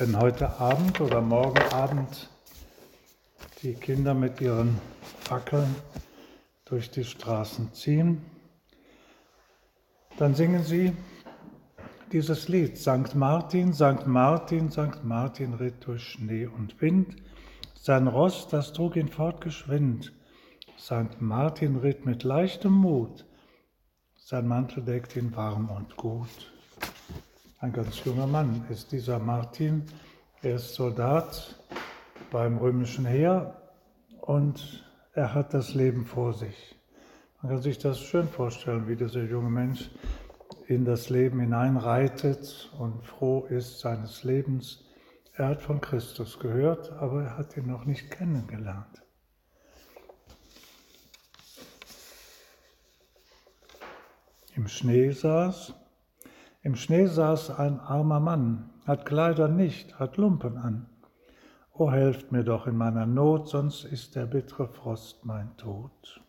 Wenn heute Abend oder morgen Abend die Kinder mit ihren Fackeln durch die Straßen ziehen, dann singen sie dieses Lied. Sankt Martin, Sankt Martin, Sankt Martin ritt durch Schnee und Wind. Sein Ross, das trug ihn fortgeschwind. Sankt Martin ritt mit leichtem Mut. Sein Mantel deckt ihn warm und gut. Ein ganz junger Mann ist dieser Martin. Er ist Soldat beim römischen Heer und er hat das Leben vor sich. Man kann sich das schön vorstellen, wie dieser junge Mensch in das Leben hineinreitet und froh ist seines Lebens. Er hat von Christus gehört, aber er hat ihn noch nicht kennengelernt. Im Schnee saß im Schnee saß ein armer Mann, hat Kleider nicht, hat Lumpen an. O helft mir doch in meiner Not, sonst ist der bittere Frost mein Tod.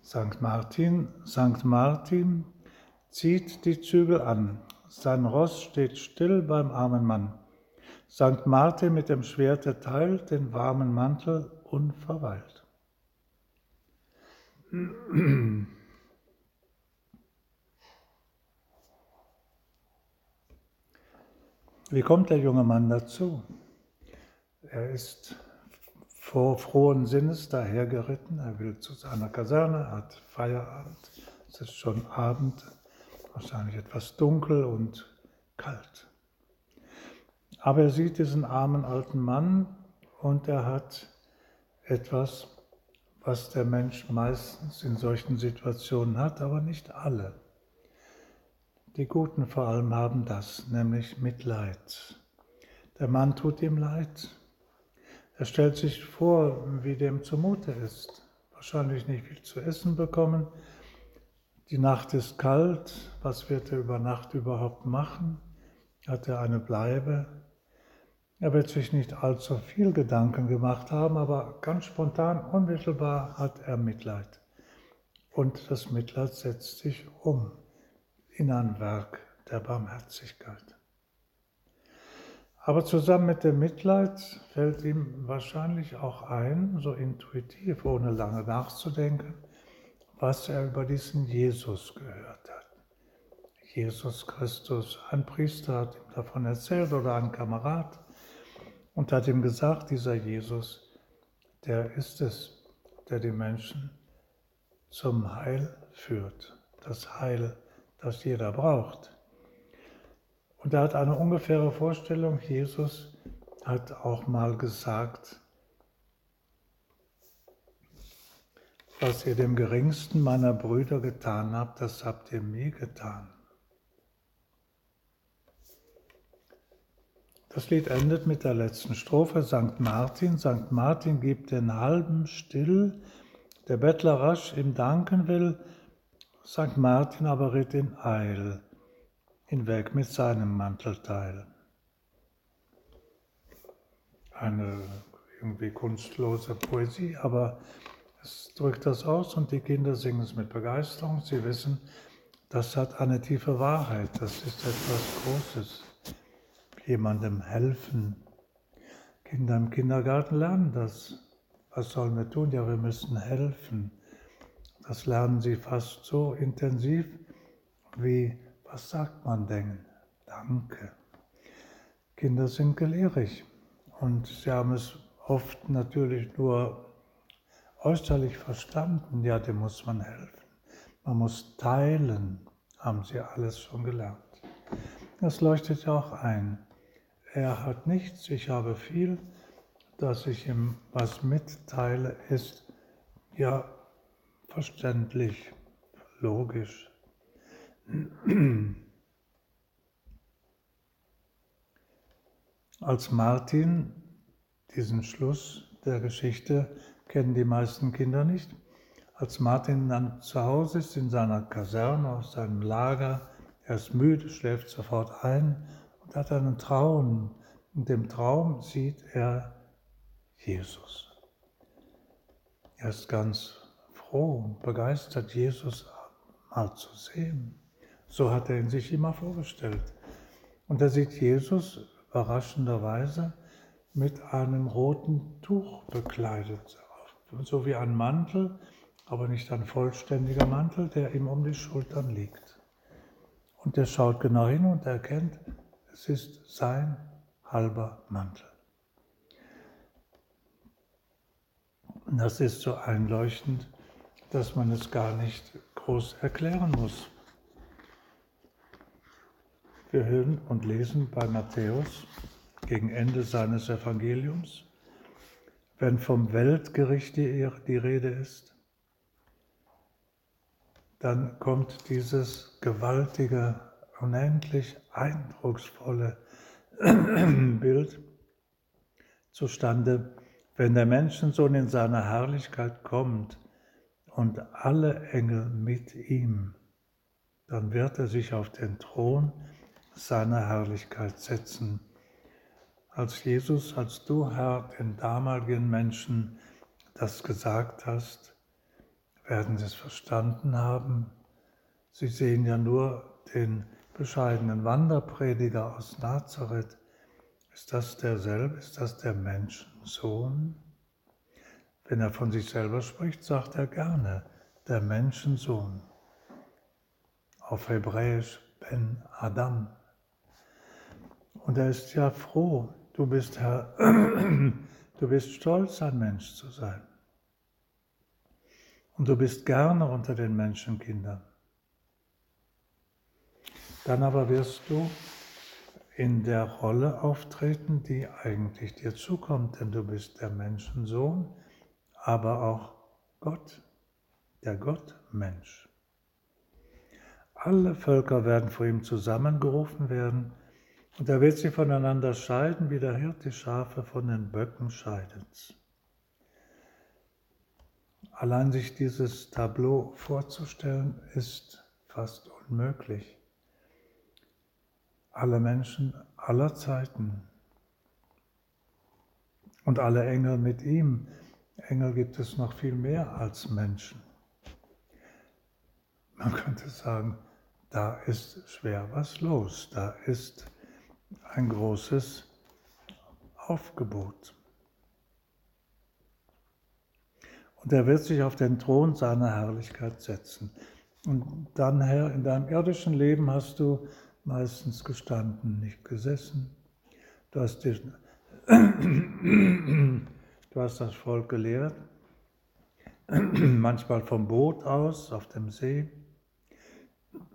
Sankt Martin, Sankt Martin zieht die Zügel an, sein Ross steht still beim armen Mann. Sankt Martin mit dem Schwerte teilt den warmen Mantel unverweilt. Wie kommt der junge Mann dazu? Er ist vor frohen Sinnes dahergeritten, er will zu seiner Kaserne, hat Feierabend, es ist schon Abend, wahrscheinlich etwas dunkel und kalt. Aber er sieht diesen armen alten Mann und er hat etwas, was der Mensch meistens in solchen Situationen hat, aber nicht alle. Die Guten vor allem haben das, nämlich Mitleid. Der Mann tut ihm leid. Er stellt sich vor, wie dem zumute ist. Wahrscheinlich nicht viel zu essen bekommen. Die Nacht ist kalt. Was wird er über Nacht überhaupt machen? Hat er eine Bleibe? Er wird sich nicht allzu viel Gedanken gemacht haben, aber ganz spontan, unmittelbar hat er Mitleid. Und das Mitleid setzt sich um in ein Werk der Barmherzigkeit. Aber zusammen mit dem Mitleid fällt ihm wahrscheinlich auch ein, so intuitiv, ohne lange nachzudenken, was er über diesen Jesus gehört hat. Jesus Christus, ein Priester hat ihm davon erzählt oder ein Kamerad und hat ihm gesagt, dieser Jesus, der ist es, der die Menschen zum Heil führt, das Heil das jeder braucht. Und er hat eine ungefähre Vorstellung, Jesus hat auch mal gesagt, was ihr dem geringsten meiner Brüder getan habt, das habt ihr mir getan. Das Lied endet mit der letzten Strophe. St. Martin, St. Martin gibt den halben still, der Bettler rasch ihm danken will, St. Martin aber ritt in Eil hinweg mit seinem Mantelteil. Eine irgendwie kunstlose Poesie, aber es drückt das aus und die Kinder singen es mit Begeisterung. Sie wissen, das hat eine tiefe Wahrheit, das ist etwas Großes. Jemandem helfen. Kinder im Kindergarten lernen das. Was sollen wir tun? Ja, wir müssen helfen. Das lernen sie fast so intensiv wie, was sagt man denn? Danke. Kinder sind gelehrig und sie haben es oft natürlich nur äußerlich verstanden, ja, dem muss man helfen. Man muss teilen, haben sie alles schon gelernt. Das leuchtet ja auch ein. Er hat nichts, ich habe viel, dass ich ihm was mitteile, ist ja verständlich, logisch. Als Martin, diesen Schluss der Geschichte kennen die meisten Kinder nicht, als Martin dann zu Hause ist in seiner Kaserne, aus seinem Lager, er ist müde, schläft sofort ein und hat einen Traum. In dem Traum sieht er Jesus. Er ist ganz froh und begeistert, Jesus mal zu sehen. So hat er ihn sich immer vorgestellt. Und er sieht Jesus, überraschenderweise mit einem roten Tuch bekleidet, so wie ein Mantel, aber nicht ein vollständiger Mantel, der ihm um die Schultern liegt. Und er schaut genau hin und erkennt, es ist sein halber Mantel. Das ist so einleuchtend, dass man es gar nicht groß erklären muss. Wir hören und lesen bei Matthäus gegen Ende seines Evangeliums, wenn vom Weltgericht die, Rede ist, dann kommt dieses gewaltige, unendlich eindrucksvolle Bild zustande, wenn der Menschensohn in seiner Herrlichkeit kommt und alle Engel mit ihm, dann wird er sich auf den Thron seiner Herrlichkeit setzen. Als Jesus, als du, Herr, den damaligen Menschen das gesagt hast, werden sie es verstanden haben. Sie sehen ja nur den bescheidenen Wanderprediger aus Nazareth, ist das derselbe? Ist das der Menschensohn? Wenn er von sich selber spricht, sagt er gerne der Menschensohn. Auf Hebräisch Ben Adam. Und er ist ja froh, du bist Herr, du bist stolz, ein Mensch zu sein. Und du bist gerne unter den Menschenkindern. Dann aber wirst du in der Rolle auftreten, die eigentlich dir zukommt, denn du bist der Menschensohn, aber auch Gott, der Gottmensch. Alle Völker werden vor ihm zusammengerufen werden und er wird sie voneinander scheiden, wie der Hirt die Schafe von den Böcken scheidet. Allein sich dieses Tableau vorzustellen, ist fast unmöglich alle Menschen aller Zeiten und alle Engel mit ihm. Engel gibt es noch viel mehr als Menschen. Man könnte sagen, da ist schwer was los, da ist ein großes Aufgebot. Und er wird sich auf den Thron seiner Herrlichkeit setzen. Und dann, Herr, in deinem irdischen Leben hast du meistens gestanden, nicht gesessen. Du hast, dich, hast das Volk gelehrt, manchmal vom Boot aus auf dem See,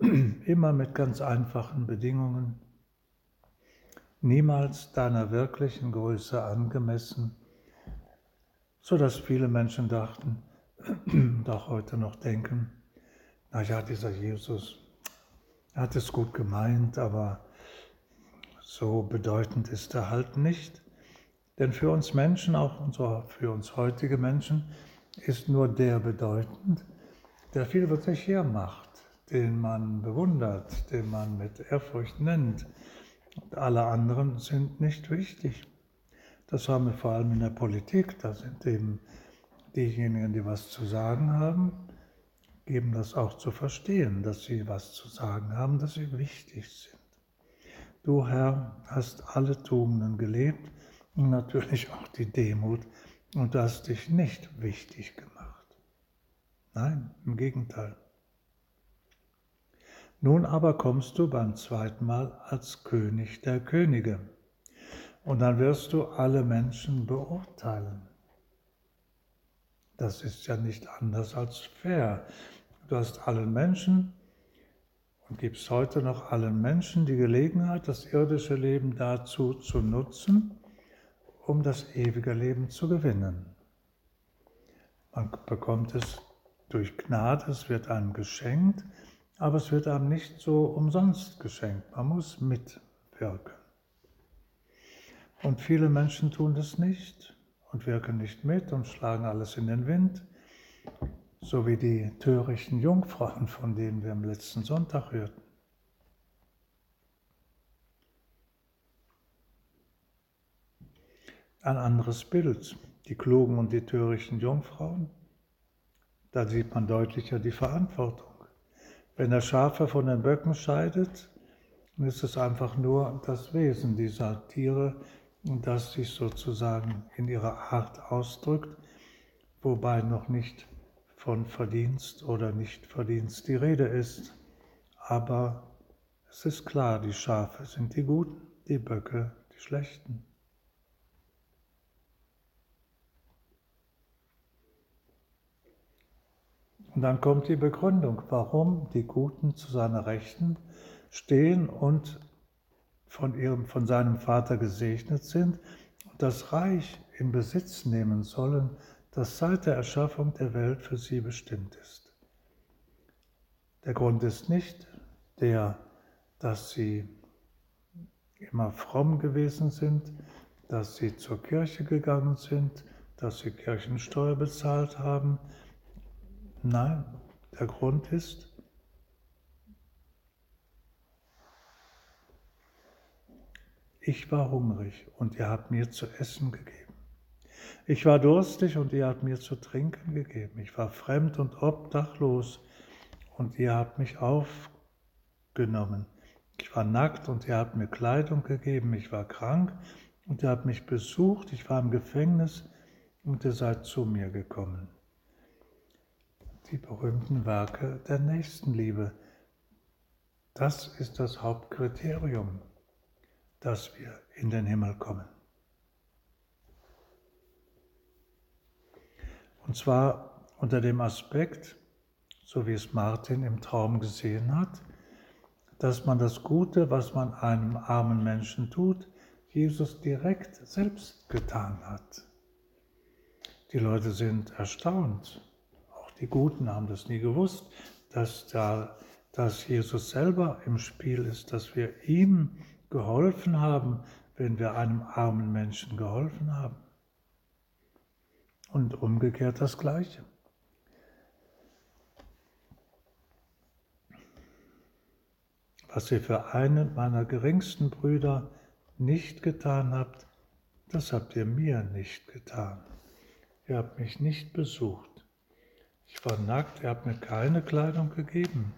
immer mit ganz einfachen Bedingungen, niemals deiner wirklichen Größe angemessen, sodass viele Menschen dachten und auch heute noch denken, na ja, dieser Jesus, hat es gut gemeint, aber so bedeutend ist er halt nicht. Denn für uns Menschen, auch für uns heutige Menschen, ist nur der bedeutend, der viel wirklich hermacht, den man bewundert, den man mit Ehrfurcht nennt. Und alle anderen sind nicht wichtig. Das haben wir vor allem in der Politik. Da sind eben diejenigen, die was zu sagen haben, geben das auch zu verstehen, dass sie was zu sagen haben, dass sie wichtig sind. Du, Herr, hast alle Tugenden gelebt und natürlich auch die Demut und du hast dich nicht wichtig gemacht. Nein, im Gegenteil. Nun aber kommst du beim zweiten Mal als König der Könige und dann wirst du alle Menschen beurteilen. Das ist ja nicht anders als fair. Du hast allen Menschen und gibst heute noch allen Menschen die Gelegenheit, das irdische Leben dazu zu nutzen, um das ewige Leben zu gewinnen. Man bekommt es durch Gnade, es wird einem geschenkt, aber es wird einem nicht so umsonst geschenkt. Man muss mitwirken. Und viele Menschen tun das nicht und wirken nicht mit und schlagen alles in den Wind so wie die törichten Jungfrauen, von denen wir am letzten Sonntag hörten. Ein anderes Bild, die klugen und die törichten Jungfrauen, da sieht man deutlicher die Verantwortung. Wenn der Schafe von den Böcken scheidet, es ist einfach nur das Wesen dieser Tiere, das sich sozusagen in ihrer Art ausdrückt, wobei noch nicht von Verdienst oder Nichtverdienst die Rede ist. Aber es ist klar, die Schafe sind die Guten, die Böcke die Schlechten. Und dann kommt die Begründung, warum die Guten zu seiner Rechten stehen und von, ihrem, von seinem Vater gesegnet sind und das Reich in Besitz nehmen sollen, das seit der Erschaffung der Welt für sie bestimmt ist. Der Grund ist nicht der, dass sie immer fromm gewesen sind, dass sie zur Kirche gegangen sind, dass sie Kirchensteuer bezahlt haben, Nein, der Grund ist, ich war hungrig und ihr habt mir zu essen gegeben. Ich war durstig und ihr habt mir zu trinken gegeben. Ich war fremd und obdachlos und ihr habt mich aufgenommen. Ich war nackt und ihr habt mir Kleidung gegeben. Ich war krank und ihr habt mich besucht. Ich war im Gefängnis und ihr seid zu mir gekommen die berühmten Werke der Nächstenliebe. Das ist das Hauptkriterium, dass wir in den Himmel kommen. Und zwar unter dem Aspekt, so wie es Martin im Traum gesehen hat, dass man das Gute, was man einem armen Menschen tut, Jesus direkt selbst getan hat. Die Leute sind erstaunt die Guten haben das nie gewusst, dass, da, dass Jesus selber im Spiel ist, dass wir ihm geholfen haben, wenn wir einem armen Menschen geholfen haben. Und umgekehrt das Gleiche. Was ihr für einen meiner geringsten Brüder nicht getan habt, das habt ihr mir nicht getan. Ihr habt mich nicht besucht. Ich war nackt, er hat mir keine Kleidung gegeben.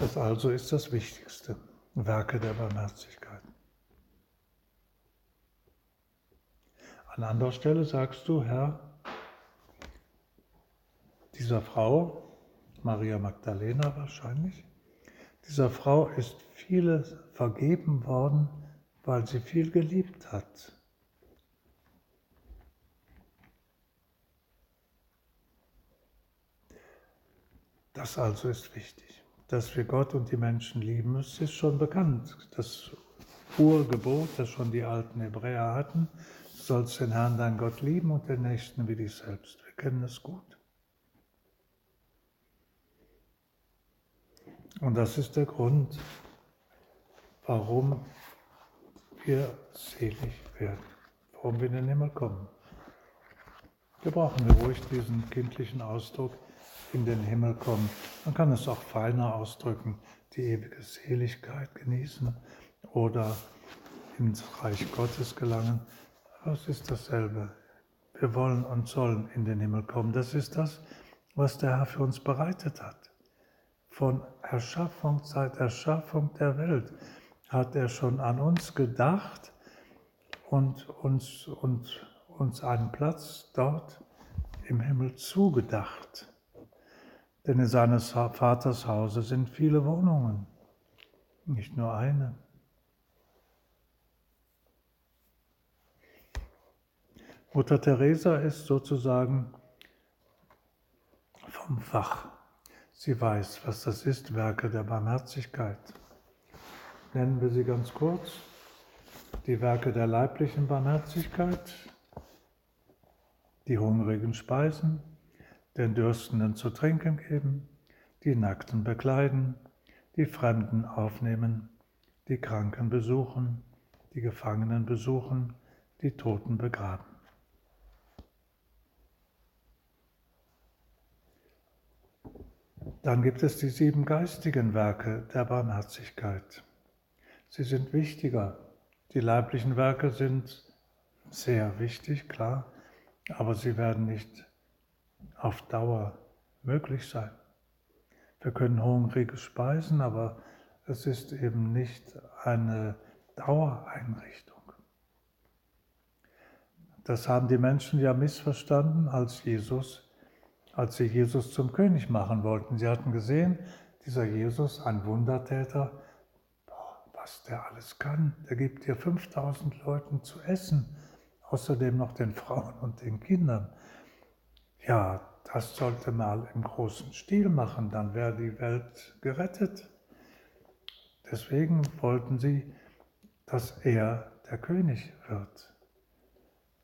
Das also ist das Wichtigste, Werke der Barmherzigkeit. An anderer Stelle sagst du, Herr, dieser Frau, Maria Magdalena wahrscheinlich, dieser Frau ist vieles vergeben worden, weil sie viel geliebt hat. Das also ist wichtig. Dass wir Gott und die Menschen lieben, das ist schon bekannt. Das Urgebot, das schon die alten Hebräer hatten, du sollst den Herrn, dein Gott lieben und den Nächsten wie dich selbst. Wir kennen es gut. Und das ist der Grund, warum wir selig werden, warum wir in den Himmel kommen. Wir brauchen ruhig diesen kindlichen Ausdruck, in den Himmel kommen. Man kann es auch feiner ausdrücken, die ewige Seligkeit genießen oder ins Reich Gottes gelangen. Aber es ist dasselbe. Wir wollen und sollen in den Himmel kommen. Das ist das, was der Herr für uns bereitet hat von Erschaffung, seit Erschaffung der Welt hat er schon an uns gedacht und uns, und uns einen Platz dort im Himmel zugedacht. Denn in seines Vaters Hause sind viele Wohnungen, nicht nur eine. Mutter Teresa ist sozusagen vom Fach. Sie weiß, was das ist, Werke der Barmherzigkeit. Nennen wir sie ganz kurz. Die Werke der leiblichen Barmherzigkeit, die Hungrigen speisen, den Dürstenden zu trinken geben, die Nackten bekleiden, die Fremden aufnehmen, die Kranken besuchen, die Gefangenen besuchen, die Toten begraben. Dann gibt es die sieben geistigen Werke der Barmherzigkeit. Sie sind wichtiger. Die leiblichen Werke sind sehr wichtig, klar, aber sie werden nicht auf Dauer möglich sein. Wir können Hungrige speisen, aber es ist eben nicht eine Dauereinrichtung. Das haben die Menschen ja missverstanden, als Jesus, als sie Jesus zum König machen wollten. Sie hatten gesehen, dieser Jesus, ein Wundertäter, was der alles kann. Der gibt dir 5000 Leuten zu essen, außerdem noch den Frauen und den Kindern. Ja, das sollte mal im großen Stil machen, dann wäre die Welt gerettet. Deswegen wollten sie, dass er der König wird.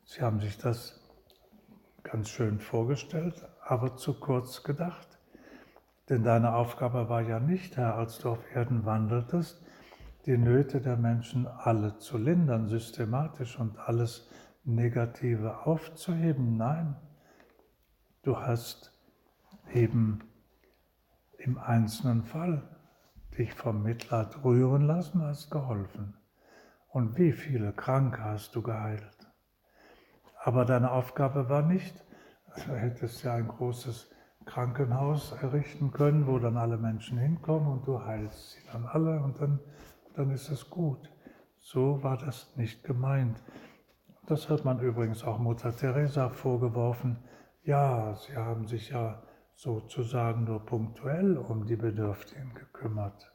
Sie haben sich das ganz schön vorgestellt, aber zu kurz gedacht. Denn deine Aufgabe war ja nicht, Herr, als du auf Erden wandeltest, die Nöte der Menschen alle zu lindern, systematisch und alles Negative aufzuheben. Nein, du hast eben im einzelnen Fall dich vom Mitleid rühren lassen, hast geholfen. Und wie viele Kranke hast du geheilt? Aber deine Aufgabe war nicht, du hättest ja ein großes Krankenhaus errichten können, wo dann alle Menschen hinkommen und du heilst sie dann alle und dann, dann ist es gut. So war das nicht gemeint. Das hat man übrigens auch Mutter Teresa vorgeworfen. Ja, sie haben sich ja sozusagen nur punktuell um die Bedürftigen gekümmert,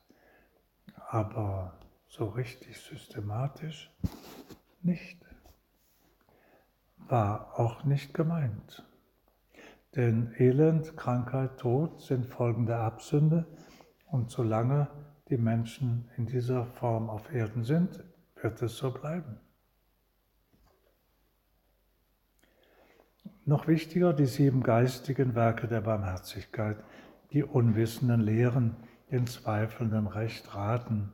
aber so richtig systematisch nicht. War auch nicht gemeint. Denn Elend, Krankheit, Tod sind Folgen der Absünde und solange die Menschen in dieser Form auf Erden sind, wird es so bleiben. Noch wichtiger die sieben geistigen Werke der Barmherzigkeit, die Unwissenden lehren, den Zweifelnden recht raten,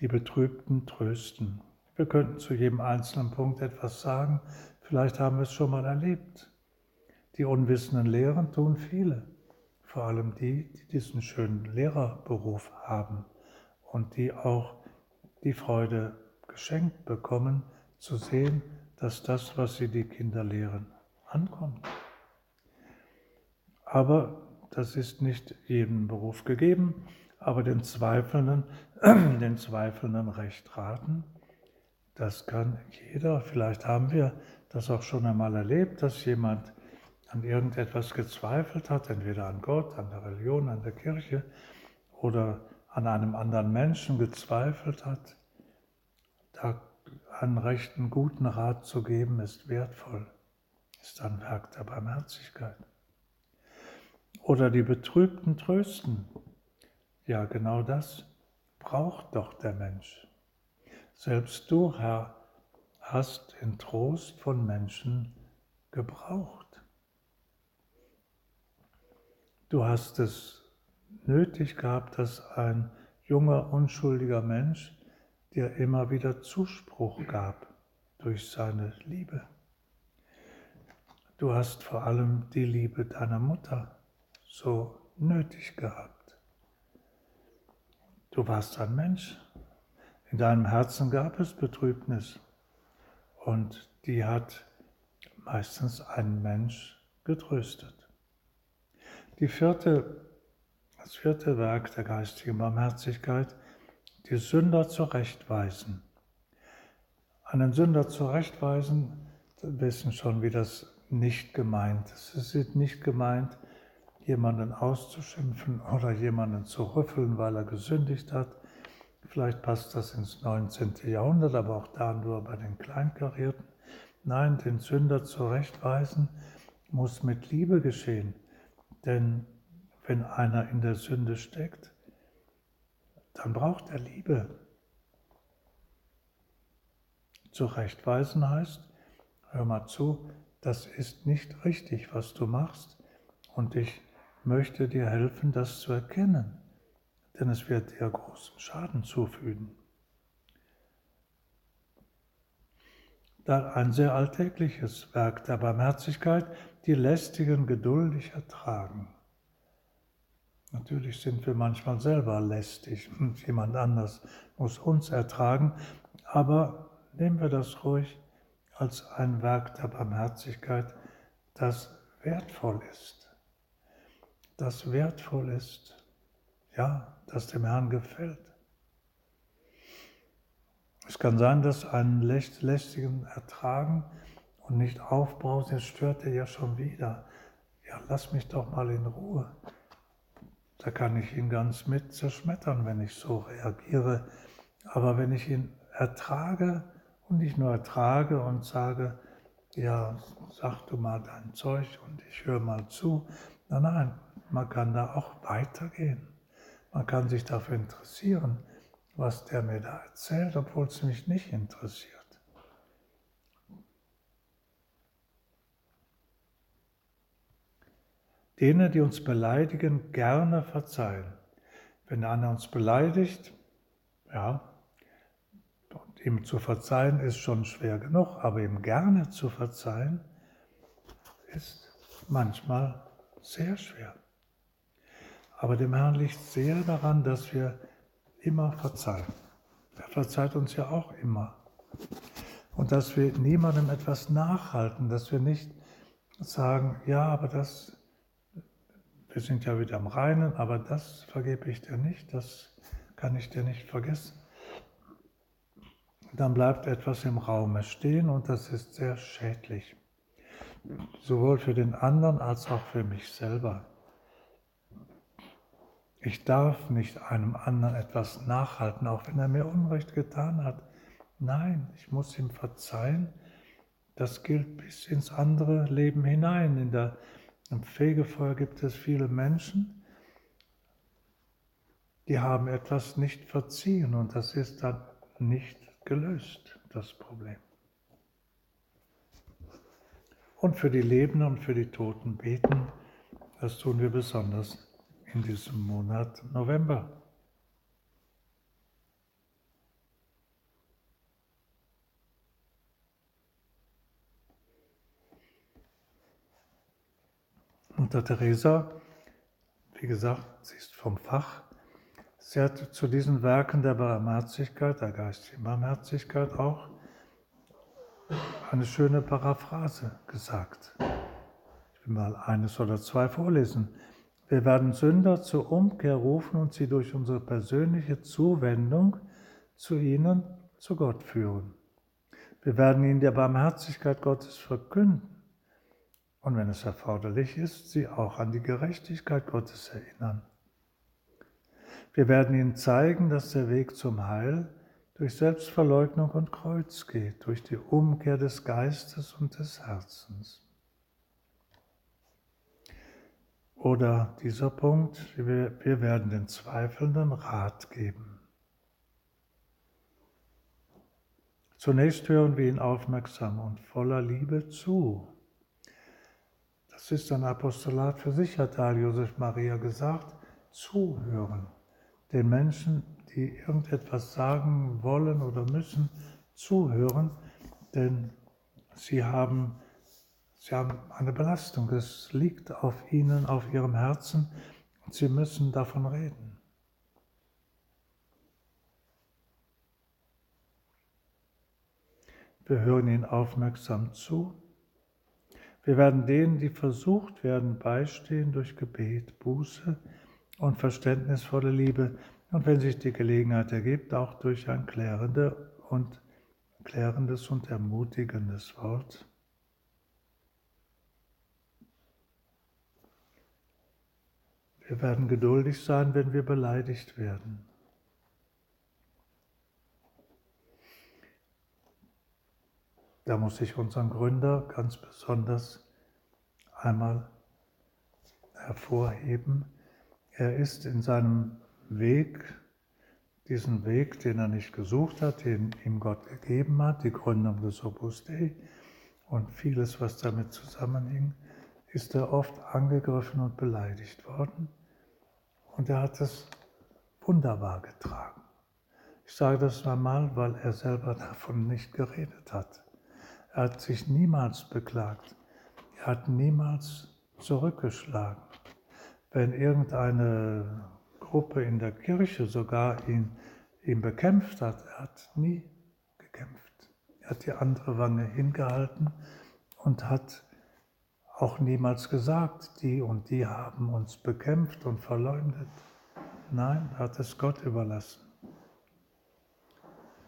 die Betrübten trösten. Wir könnten zu jedem einzelnen Punkt etwas sagen, vielleicht haben wir es schon mal erlebt. Die Unwissenden lehren tun viele, vor allem die, die diesen schönen Lehrerberuf haben und die auch die Freude geschenkt bekommen, zu sehen, dass das, was sie die Kinder lehren, ankommt. Aber das ist nicht jedem Beruf gegeben, aber den Zweifelnden, den Zweifelnden recht raten, das kann jeder. Vielleicht haben wir das auch schon einmal erlebt, dass jemand an irgendetwas gezweifelt hat, entweder an Gott, an der Religion, an der Kirche oder an einem anderen Menschen gezweifelt hat. Da einen rechten, guten Rat zu geben, ist wertvoll, ist ein Werk der Barmherzigkeit. Oder die Betrübten trösten. Ja, genau das braucht doch der Mensch. Selbst du, Herr, hast den Trost von Menschen gebraucht. Du hast es nötig gehabt, dass ein junger, unschuldiger Mensch dir immer wieder Zuspruch gab durch seine Liebe. Du hast vor allem die Liebe deiner Mutter so nötig gehabt. Du warst ein Mensch. In deinem Herzen gab es Betrübnis und die hat meistens ein Mensch getröstet. Die vierte, das vierte Werk der geistigen Barmherzigkeit die Sünder zurechtweisen. Einen Sünder zurechtweisen, wissen schon, wie das nicht gemeint ist. Es ist nicht gemeint, jemanden auszuschimpfen oder jemanden zu rüffeln, weil er gesündigt hat. Vielleicht passt das ins 19. Jahrhundert, aber auch da nur bei den Kleinkarierten. Nein, den Sünder zurechtweisen muss mit Liebe geschehen. Denn wenn einer in der Sünde steckt, dann braucht er Liebe. Zurechtweisen heißt, hör mal zu, das ist nicht richtig, was du machst, und ich möchte dir helfen, das zu erkennen, denn es wird dir großen Schaden zufügen. Da ein sehr alltägliches Werk der Barmherzigkeit, die Lästigen geduldig ertragen. Natürlich sind wir manchmal selber lästig und jemand anders muss uns ertragen, aber nehmen wir das ruhig als ein Werk der Barmherzigkeit, das wertvoll ist. Das wertvoll ist, ja, das dem Herrn gefällt. Es kann sein, dass einen lästigen ertragen und nicht aufbrausen, jetzt stört er ja schon wieder. Ja, lass mich doch mal in Ruhe. Da kann ich ihn ganz mit zerschmettern, wenn ich so reagiere. Aber wenn ich ihn ertrage und nicht nur ertrage und sage, ja, sag du mal dein Zeug und ich höre mal zu. Nein, nein, man kann da auch weitergehen. Man kann sich dafür interessieren, was der mir da erzählt, obwohl es mich nicht interessiert. Denen, die uns beleidigen, gerne verzeihen. Wenn einer uns beleidigt, ja, und ihm zu verzeihen ist schon schwer genug, aber ihm gerne zu verzeihen ist manchmal sehr schwer. Aber dem Herrn liegt sehr daran, dass wir immer verzeihen. Er verzeiht uns ja auch immer. Und dass wir niemandem etwas nachhalten, dass wir nicht sagen, ja, aber das, wir sind ja wieder am Reinen, aber das vergebe ich dir nicht, das kann ich dir nicht vergessen. Dann bleibt etwas im Raume stehen und das ist sehr schädlich, sowohl für den anderen als auch für mich selber. Ich darf nicht einem anderen etwas nachhalten, auch wenn er mir Unrecht getan hat. Nein, ich muss ihm verzeihen. Das gilt bis ins andere Leben hinein. In der, Im Fegefeuer gibt es viele Menschen, die haben etwas nicht verziehen und das ist dann nicht gelöst, das Problem. Und für die Lebenden und für die Toten beten, das tun wir besonders in diesem Monat November. Mutter Teresa, wie gesagt, sie ist vom Fach. Sie hat zu diesen Werken der Barmherzigkeit, der geistigen Barmherzigkeit auch eine schöne Paraphrase gesagt. Ich will mal eines oder zwei vorlesen. Wir werden Sünder zur Umkehr rufen und sie durch unsere persönliche Zuwendung zu ihnen, zu Gott führen. Wir werden ihnen der Barmherzigkeit Gottes verkünden und wenn es erforderlich ist, sie auch an die Gerechtigkeit Gottes erinnern. Wir werden ihnen zeigen, dass der Weg zum Heil durch Selbstverleugnung und Kreuz geht, durch die Umkehr des Geistes und des Herzens. Oder dieser Punkt, wir, wir werden den Zweifelnden Rat geben. Zunächst hören wir ihn aufmerksam und voller Liebe zu. Das ist ein Apostolat für sich, hat Al Josef Maria gesagt, zuhören. Den Menschen, die irgendetwas sagen wollen oder müssen, zuhören, denn sie haben Sie haben eine Belastung, es liegt auf ihnen, auf ihrem Herzen und sie müssen davon reden. Wir hören ihnen aufmerksam zu. Wir werden denen, die versucht werden, beistehen durch Gebet, Buße und verständnisvolle Liebe und wenn sich die Gelegenheit ergibt, auch durch ein klärende und, klärendes und ermutigendes Wort. Wir werden geduldig sein, wenn wir beleidigt werden. Da muss ich unseren Gründer ganz besonders einmal hervorheben. Er ist in seinem Weg, diesen Weg, den er nicht gesucht hat, den ihm Gott gegeben hat, die Gründung des Opus Dei und vieles, was damit zusammenhing, ist er oft angegriffen und beleidigt worden. Und er hat es wunderbar getragen. Ich sage das einmal, weil er selber davon nicht geredet hat. Er hat sich niemals beklagt. Er hat niemals zurückgeschlagen. Wenn irgendeine Gruppe in der Kirche sogar ihn, ihn bekämpft hat, er hat nie gekämpft. Er hat die andere Wange hingehalten und hat auch niemals gesagt, die und die haben uns bekämpft und verleumdet. Nein, hat es Gott überlassen.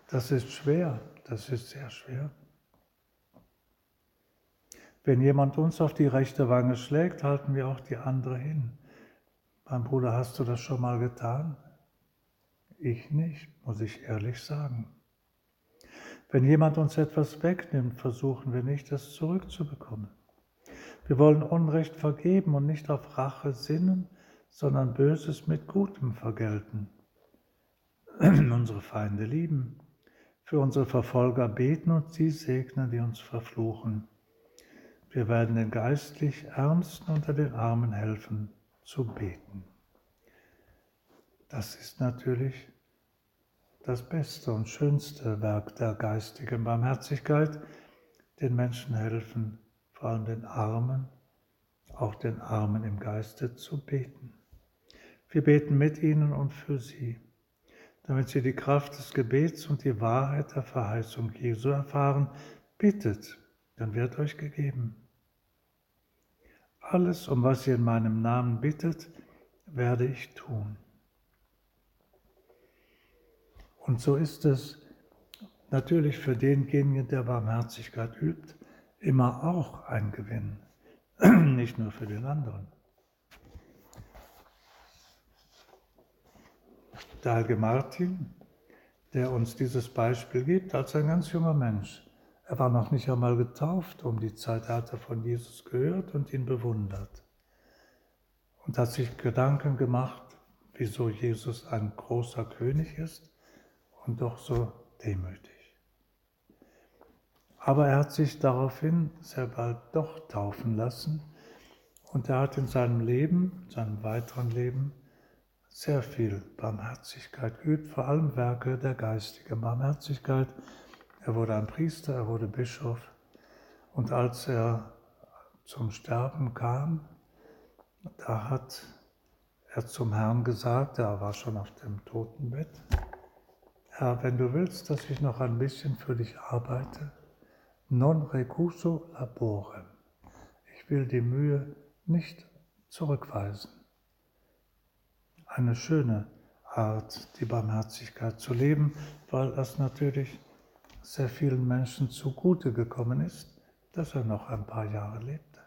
Das ist schwer, das ist sehr schwer. Wenn jemand uns auf die rechte Wange schlägt, halten wir auch die andere hin. Mein Bruder, hast du das schon mal getan? Ich nicht, muss ich ehrlich sagen. Wenn jemand uns etwas wegnimmt, versuchen wir nicht, es zurückzubekommen. Wir wollen Unrecht vergeben und nicht auf Rache sinnen, sondern Böses mit Gutem vergelten. unsere Feinde lieben, für unsere Verfolger beten und sie segnen, die uns verfluchen. Wir werden den geistlich Ernsten unter den Armen helfen, zu beten. Das ist natürlich das beste und schönste Werk der geistigen Barmherzigkeit, den Menschen helfen, vor allem den Armen, auch den Armen im Geiste zu beten. Wir beten mit ihnen und für sie, damit sie die Kraft des Gebets und die Wahrheit der Verheißung Jesu erfahren. Bittet, dann wird euch gegeben. Alles, um was ihr in meinem Namen bittet, werde ich tun. Und so ist es natürlich für denjenigen, der Barmherzigkeit übt, immer auch ein Gewinn, nicht nur für den anderen. Der Heilige Martin, der uns dieses Beispiel gibt, als ein ganz junger Mensch. Er war noch nicht einmal getauft um die Zeit, er hatte von Jesus gehört und ihn bewundert. Und hat sich Gedanken gemacht, wieso Jesus ein großer König ist und doch so demütig. Aber er hat sich daraufhin sehr bald doch taufen lassen und er hat in seinem Leben, seinem weiteren Leben, sehr viel Barmherzigkeit geübt, vor allem Werke der geistigen Barmherzigkeit. Er wurde ein Priester, er wurde Bischof und als er zum Sterben kam, da hat er zum Herrn gesagt, er war schon auf dem Totenbett, Herr, wenn du willst, dass ich noch ein bisschen für dich arbeite, non recuso labore. Ich will die Mühe nicht zurückweisen. Eine schöne Art, die Barmherzigkeit zu leben, weil das natürlich sehr vielen Menschen zugute gekommen ist, dass er noch ein paar Jahre lebte.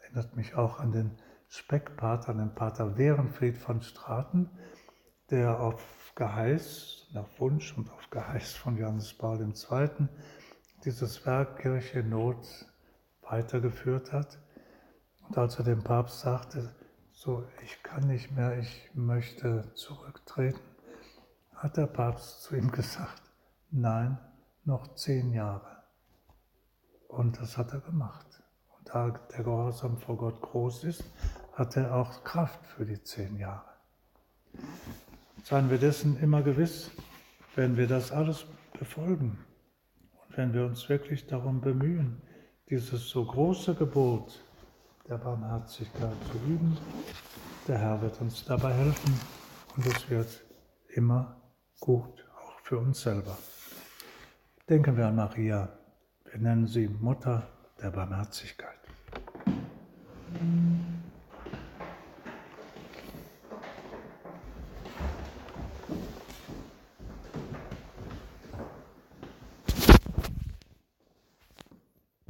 Erinnert mich auch an den Speckpater, an den Pater Werenfried von Straten, der auf Geheiß, nach Wunsch und auf Geheiß von Johannes Paul II. dieses Werk Kirche Not weitergeführt hat. Und als er dem Papst sagte, so, ich kann nicht mehr, ich möchte zurücktreten, hat der Papst zu ihm gesagt, nein, noch zehn Jahre. Und das hat er gemacht. Und da der Gehorsam vor Gott groß ist, hat er auch Kraft für die zehn Jahre. Seien wir dessen immer gewiss, wenn wir das alles befolgen und wenn wir uns wirklich darum bemühen, dieses so große Gebot der Barmherzigkeit zu üben, der Herr wird uns dabei helfen und es wird immer gut, auch für uns selber. Denken wir an Maria, wir nennen sie Mutter der Barmherzigkeit. Mhm.